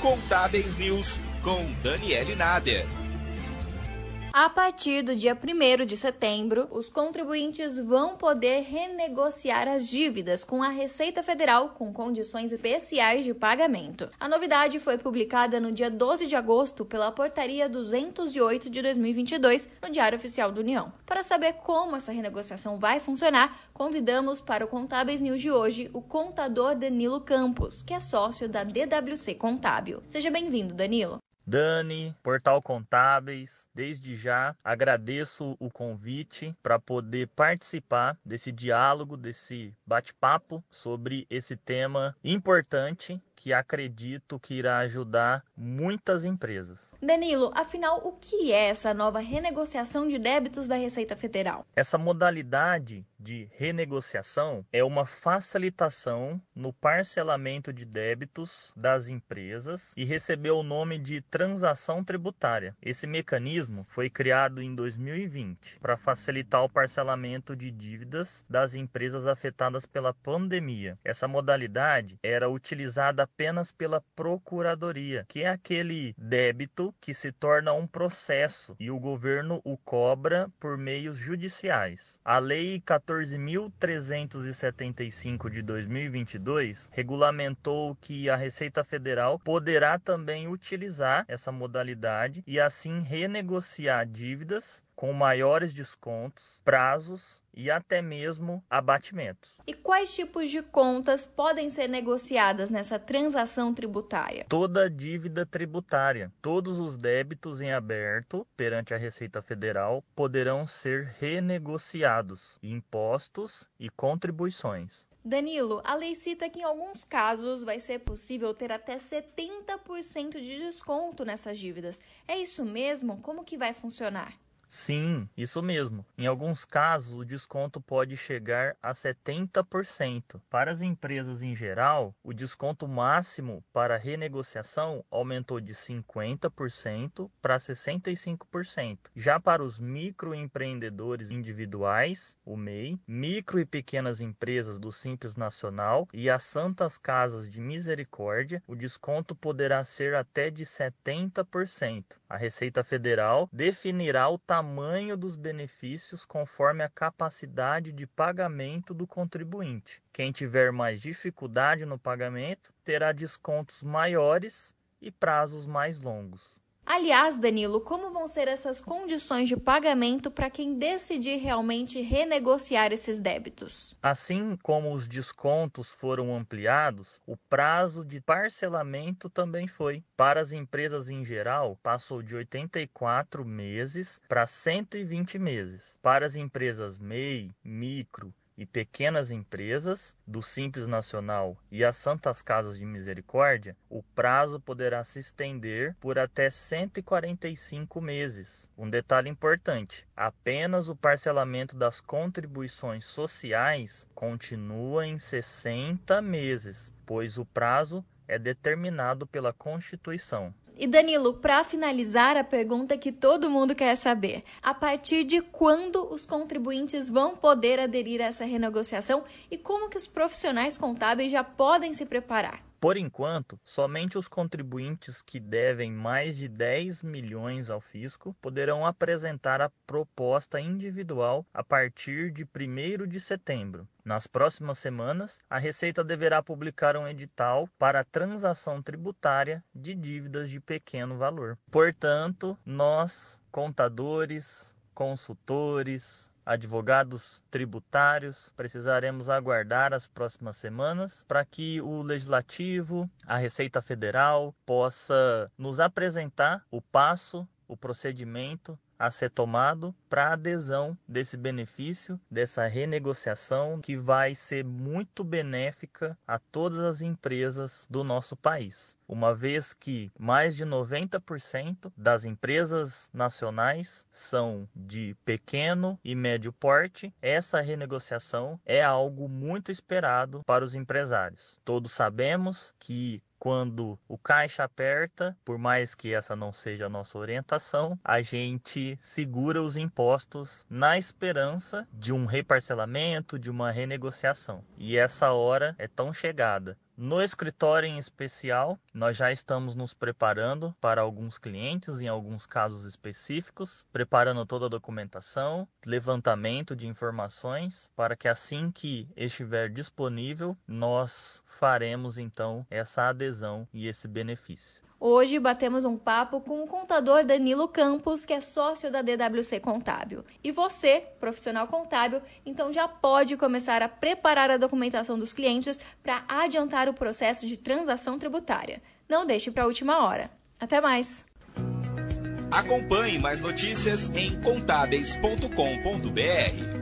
Contábeis News com Daniele Nader. A partir do dia 1 de setembro, os contribuintes vão poder renegociar as dívidas com a Receita Federal com condições especiais de pagamento. A novidade foi publicada no dia 12 de agosto pela Portaria 208 de 2022 no Diário Oficial da União. Para saber como essa renegociação vai funcionar, convidamos para o Contábeis News de hoje o contador Danilo Campos, que é sócio da DWC Contábil. Seja bem-vindo, Danilo. Dani, Portal Contábeis, desde já agradeço o convite para poder participar desse diálogo, desse bate-papo sobre esse tema importante que acredito que irá ajudar muitas empresas. Danilo, afinal, o que é essa nova renegociação de débitos da Receita Federal? Essa modalidade de renegociação é uma facilitação no parcelamento de débitos das empresas e recebeu o nome de transação tributária. Esse mecanismo foi criado em 2020 para facilitar o parcelamento de dívidas das empresas afetadas pela pandemia. Essa modalidade era utilizada apenas pela procuradoria, que é aquele débito que se torna um processo e o governo o cobra por meios judiciais. A Lei 14.375 de 2022 regulamentou que a Receita Federal poderá também utilizar essa modalidade e assim renegociar dívidas com maiores descontos, prazos e até mesmo abatimentos. E quais tipos de contas podem ser negociadas nessa transação tributária? Toda dívida tributária, todos os débitos em aberto perante a Receita Federal poderão ser renegociados, impostos e contribuições. Danilo, a lei cita que em alguns casos vai ser possível ter até 70% de desconto nessas dívidas. É isso mesmo? Como que vai funcionar? Sim, isso mesmo. Em alguns casos, o desconto pode chegar a 70%. Para as empresas em geral, o desconto máximo para renegociação aumentou de 50% para 65%. Já para os microempreendedores individuais, o MEI, micro e pequenas empresas do Simples Nacional e as Santas Casas de Misericórdia, o desconto poderá ser até de 70%. A Receita Federal definirá o tamanho tamanho dos benefícios conforme a capacidade de pagamento do contribuinte. Quem tiver mais dificuldade no pagamento terá descontos maiores e prazos mais longos. Aliás, Danilo, como vão ser essas condições de pagamento para quem decidir realmente renegociar esses débitos? Assim como os descontos foram ampliados, o prazo de parcelamento também foi. Para as empresas em geral, passou de 84 meses para 120 meses. Para as empresas MEI, micro e pequenas empresas do Simples Nacional e as Santas Casas de Misericórdia, o prazo poderá se estender por até 145 meses. Um detalhe importante: apenas o parcelamento das contribuições sociais continua em 60 meses, pois o prazo é determinado pela Constituição. E Danilo, para finalizar a pergunta que todo mundo quer saber, a partir de quando os contribuintes vão poder aderir a essa renegociação e como que os profissionais contábeis já podem se preparar? Por enquanto, somente os contribuintes que devem mais de 10 milhões ao fisco poderão apresentar a proposta individual a partir de 1 de setembro. Nas próximas semanas, a Receita deverá publicar um edital para transação tributária de dívidas de pequeno valor. Portanto, nós, contadores, consultores, advogados tributários, precisaremos aguardar as próximas semanas para que o Legislativo, a Receita Federal, possa nos apresentar o passo, o procedimento a ser tomado para adesão desse benefício, dessa renegociação que vai ser muito benéfica a todas as empresas do nosso país, uma vez que mais de 90% das empresas nacionais são de pequeno e médio porte. Essa renegociação é algo muito esperado para os empresários. Todos sabemos que quando o caixa aperta, por mais que essa não seja a nossa orientação, a gente segura os impostos na esperança de um reparcelamento, de uma renegociação. E essa hora é tão chegada. No escritório em especial, nós já estamos nos preparando para alguns clientes, em alguns casos específicos, preparando toda a documentação, levantamento de informações, para que assim que estiver disponível, nós faremos então essa adesão e esse benefício. Hoje batemos um papo com o contador Danilo Campos, que é sócio da DWC Contábil. E você, profissional contábil, então já pode começar a preparar a documentação dos clientes para adiantar o processo de transação tributária. Não deixe para a última hora. Até mais! Acompanhe mais notícias em contábeis.com.br.